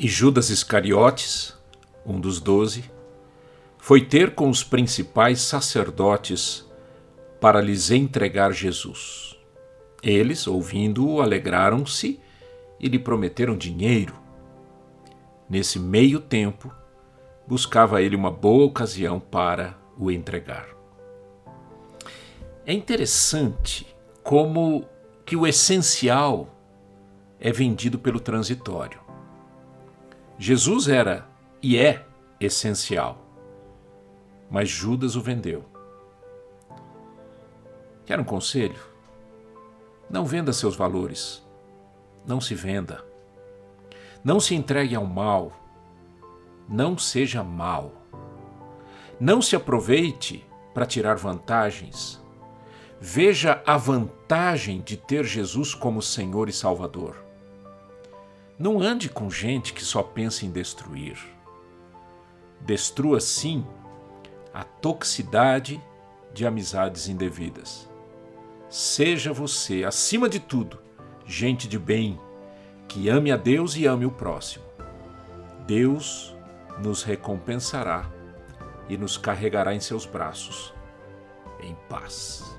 E Judas Iscariotes, um dos doze, foi ter com os principais sacerdotes para lhes entregar Jesus. Eles, ouvindo-o, alegraram-se e lhe prometeram dinheiro. Nesse meio tempo, buscava ele uma boa ocasião para o entregar. É interessante como que o essencial é vendido pelo transitório. Jesus era e é essencial, mas Judas o vendeu. Quer um conselho? Não venda seus valores. Não se venda. Não se entregue ao mal. Não seja mal. Não se aproveite para tirar vantagens Veja a vantagem de ter Jesus como Senhor e Salvador. Não ande com gente que só pensa em destruir. Destrua, sim, a toxicidade de amizades indevidas. Seja você, acima de tudo, gente de bem, que ame a Deus e ame o próximo. Deus nos recompensará e nos carregará em seus braços, em paz.